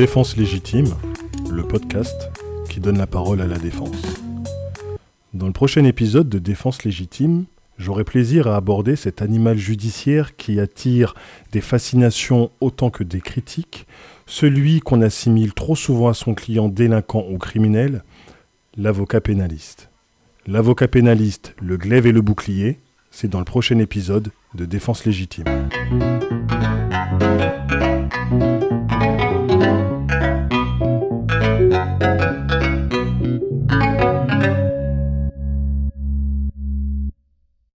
Défense légitime, le podcast qui donne la parole à la défense. Dans le prochain épisode de Défense légitime, j'aurai plaisir à aborder cet animal judiciaire qui attire des fascinations autant que des critiques, celui qu'on assimile trop souvent à son client délinquant ou criminel, l'avocat pénaliste l'avocat pénaliste, le glaive et le bouclier, c'est dans le prochain épisode de Défense légitime.